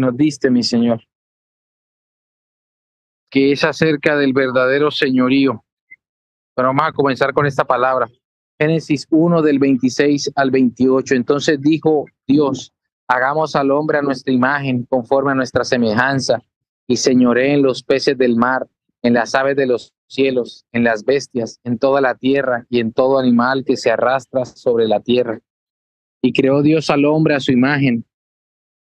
nos diste, mi Señor, que es acerca del verdadero señorío. Pero vamos a comenzar con esta palabra. Génesis 1 del 26 al 28. Entonces dijo Dios, hagamos al hombre a nuestra imagen, conforme a nuestra semejanza, y señoré en los peces del mar, en las aves de los cielos, en las bestias, en toda la tierra y en todo animal que se arrastra sobre la tierra. Y creó Dios al hombre a su imagen.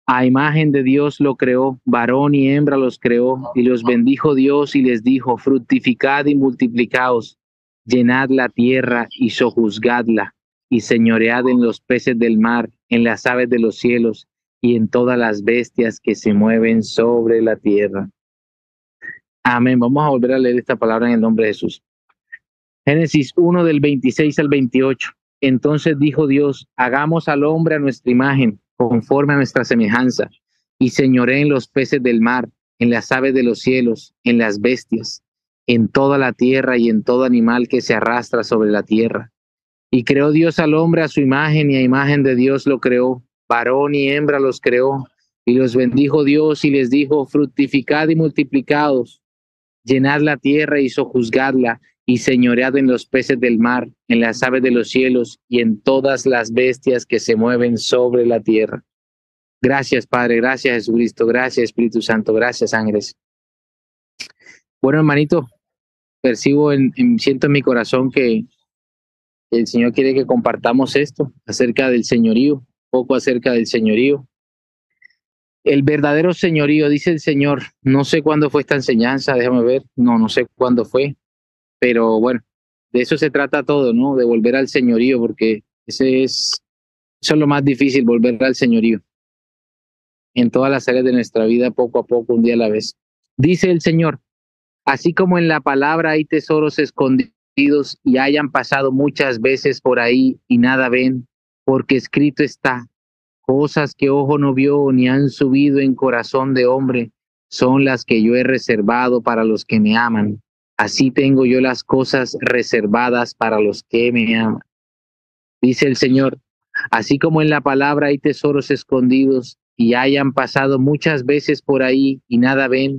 A imagen de Dios lo creó, varón y hembra los creó, y los bendijo Dios y les dijo, fructificad y multiplicaos, llenad la tierra y sojuzgadla, y señoread en los peces del mar, en las aves de los cielos, y en todas las bestias que se mueven sobre la tierra. Amén. Vamos a volver a leer esta palabra en el nombre de Jesús. Génesis 1 del 26 al 28. Entonces dijo Dios, hagamos al hombre a nuestra imagen conforme a nuestra semejanza, y señoré en los peces del mar, en las aves de los cielos, en las bestias, en toda la tierra y en todo animal que se arrastra sobre la tierra. Y creó Dios al hombre a su imagen y a imagen de Dios lo creó, varón y hembra los creó, y los bendijo Dios y les dijo, fructificad y multiplicados, llenad la tierra y sojuzgadla, y señoread en los peces del mar, en las aves de los cielos y en todas las bestias que se mueven sobre la tierra. Gracias, Padre, gracias, Jesucristo, gracias, Espíritu Santo, gracias, ángeles. Bueno, hermanito, percibo, en, siento en mi corazón que el Señor quiere que compartamos esto acerca del señorío, poco acerca del señorío. El verdadero señorío, dice el Señor, no sé cuándo fue esta enseñanza, déjame ver, no, no sé cuándo fue, pero bueno, de eso se trata todo, ¿no? De volver al señorío, porque ese es, eso es lo más difícil, volver al señorío. En todas las áreas de nuestra vida, poco a poco, un día a la vez. Dice el Señor, así como en la palabra hay tesoros escondidos y hayan pasado muchas veces por ahí y nada ven, porque escrito está, cosas que ojo no vio ni han subido en corazón de hombre, son las que yo he reservado para los que me aman. Así tengo yo las cosas reservadas para los que me aman. Dice el Señor, así como en la palabra hay tesoros escondidos y hayan pasado muchas veces por ahí y nada ven,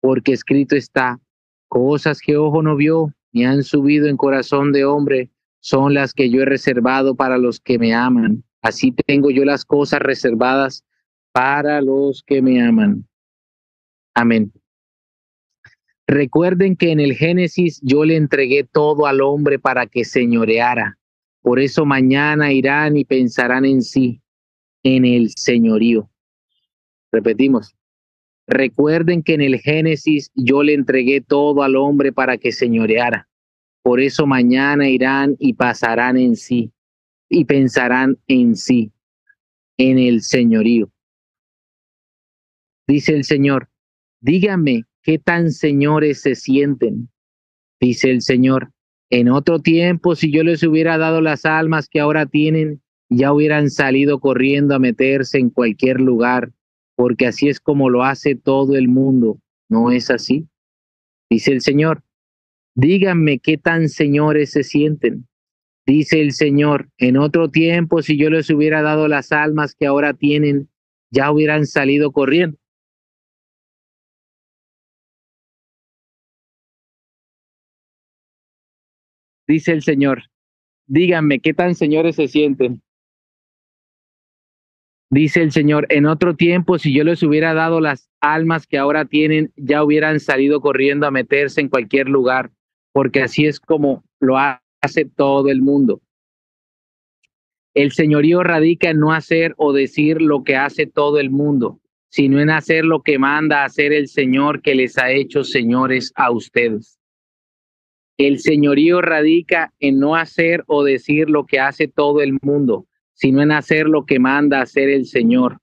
porque escrito está, cosas que ojo no vio ni han subido en corazón de hombre, son las que yo he reservado para los que me aman. Así tengo yo las cosas reservadas para los que me aman. Amén. Recuerden que en el Génesis yo le entregué todo al hombre para que señoreara. Por eso mañana irán y pensarán en sí, en el señorío. Repetimos. Recuerden que en el Génesis yo le entregué todo al hombre para que señoreara. Por eso mañana irán y pasarán en sí y pensarán en sí, en el señorío. Dice el Señor, díganme ¿qué tan señores se sienten? Dice el Señor, en otro tiempo, si yo les hubiera dado las almas que ahora tienen, ya hubieran salido corriendo a meterse en cualquier lugar, porque así es como lo hace todo el mundo. ¿No es así? Dice el Señor, díganme qué tan señores se sienten. Dice el Señor, en otro tiempo, si yo les hubiera dado las almas que ahora tienen, ya hubieran salido corriendo. Dice el Señor. Díganme, ¿qué tan señores se sienten? Dice el Señor, en otro tiempo, si yo les hubiera dado las almas que ahora tienen, ya hubieran salido corriendo a meterse en cualquier lugar, porque así es como lo hace todo el mundo. El señorío radica en no hacer o decir lo que hace todo el mundo, sino en hacer lo que manda hacer el Señor que les ha hecho señores a ustedes. El señorío radica en no hacer o decir lo que hace todo el mundo, sino en hacer lo que manda hacer el Señor,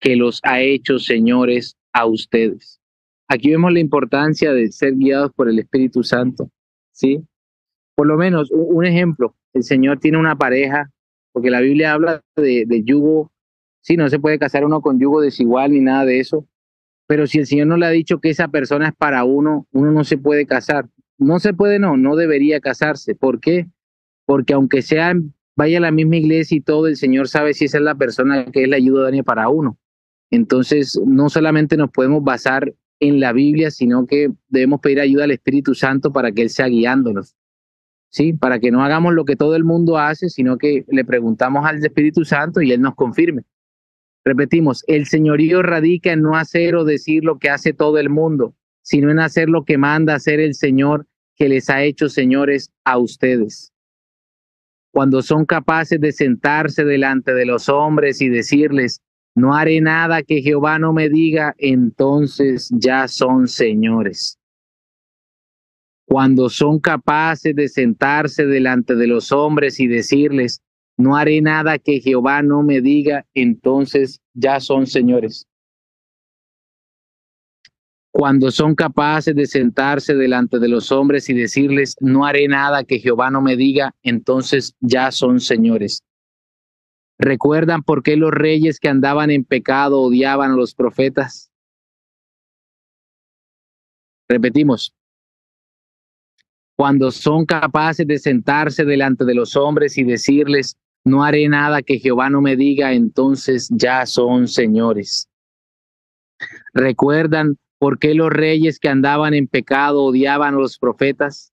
que los ha hecho señores a ustedes. Aquí vemos la importancia de ser guiados por el Espíritu Santo, ¿sí? Por lo menos, un ejemplo, el Señor tiene una pareja, porque la Biblia habla de, de yugo, sí, no se puede casar uno con yugo desigual ni nada de eso, pero si el Señor no le ha dicho que esa persona es para uno, uno no se puede casar no se puede, no, no debería casarse. ¿Por qué? Porque aunque sea, vaya a la misma iglesia y todo, el Señor sabe si esa es la persona que es la ayuda para uno. Entonces, no solamente nos podemos basar en la Biblia, sino que debemos pedir ayuda al Espíritu Santo para que Él sea guiándonos. ¿Sí? Para que no hagamos lo que todo el mundo hace, sino que le preguntamos al Espíritu Santo y Él nos confirme. Repetimos, el señorío radica en no hacer o decir lo que hace todo el mundo, sino en hacer lo que manda hacer el Señor que les ha hecho señores a ustedes. Cuando son capaces de sentarse delante de los hombres y decirles, no haré nada que Jehová no me diga, entonces ya son señores. Cuando son capaces de sentarse delante de los hombres y decirles, no haré nada que Jehová no me diga, entonces ya son señores. Cuando son capaces de sentarse delante de los hombres y decirles, no haré nada que Jehová no me diga, entonces ya son señores. ¿Recuerdan por qué los reyes que andaban en pecado odiaban a los profetas? Repetimos. Cuando son capaces de sentarse delante de los hombres y decirles, no haré nada que Jehová no me diga, entonces ya son señores. ¿Recuerdan por qué los reyes que andaban en pecado odiaban a los profetas?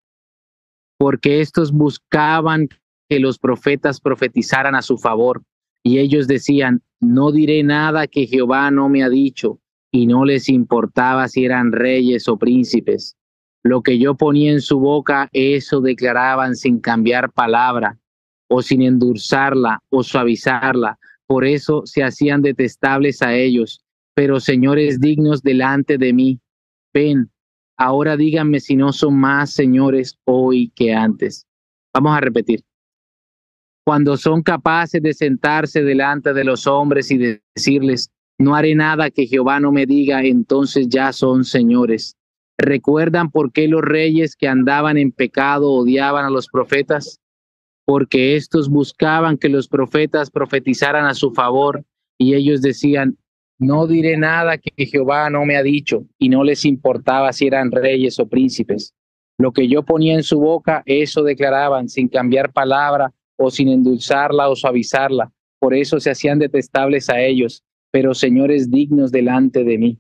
Porque estos buscaban que los profetas profetizaran a su favor. Y ellos decían, no diré nada que Jehová no me ha dicho, y no les importaba si eran reyes o príncipes. Lo que yo ponía en su boca, eso declaraban sin cambiar palabra, o sin endulzarla o suavizarla. Por eso se hacían detestables a ellos, pero señores dignos delante de mí. Ven, ahora díganme si no son más señores hoy que antes. Vamos a repetir cuando son capaces de sentarse delante de los hombres y decirles, no haré nada que Jehová no me diga, entonces ya son señores. ¿Recuerdan por qué los reyes que andaban en pecado odiaban a los profetas? Porque estos buscaban que los profetas profetizaran a su favor y ellos decían, no diré nada que Jehová no me ha dicho, y no les importaba si eran reyes o príncipes. Lo que yo ponía en su boca, eso declaraban sin cambiar palabra o sin endulzarla o suavizarla. Por eso se hacían detestables a ellos, pero señores dignos delante de mí.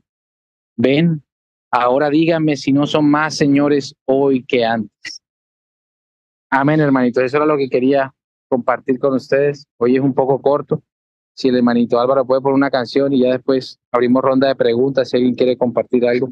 Ven, ahora díganme si no son más señores hoy que antes. Amén, hermanito. Eso era lo que quería compartir con ustedes. Hoy es un poco corto. Si el hermanito Álvaro puede poner una canción y ya después abrimos ronda de preguntas si alguien quiere compartir algo.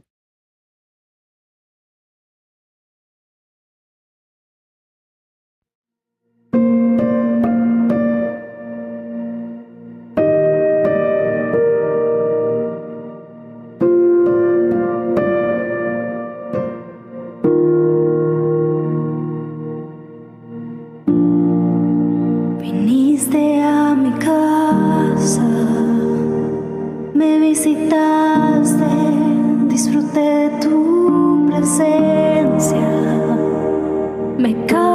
Me cautiva.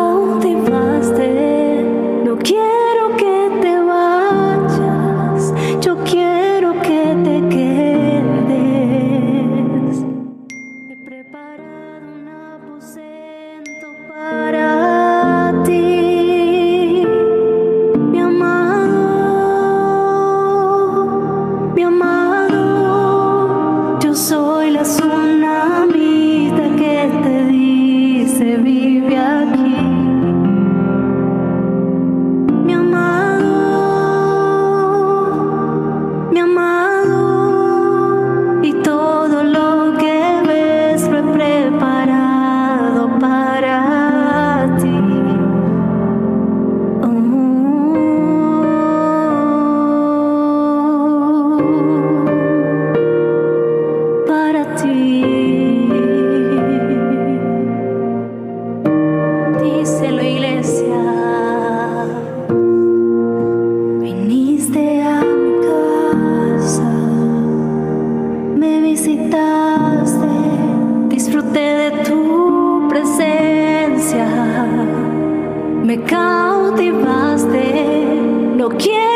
Okay. quiero.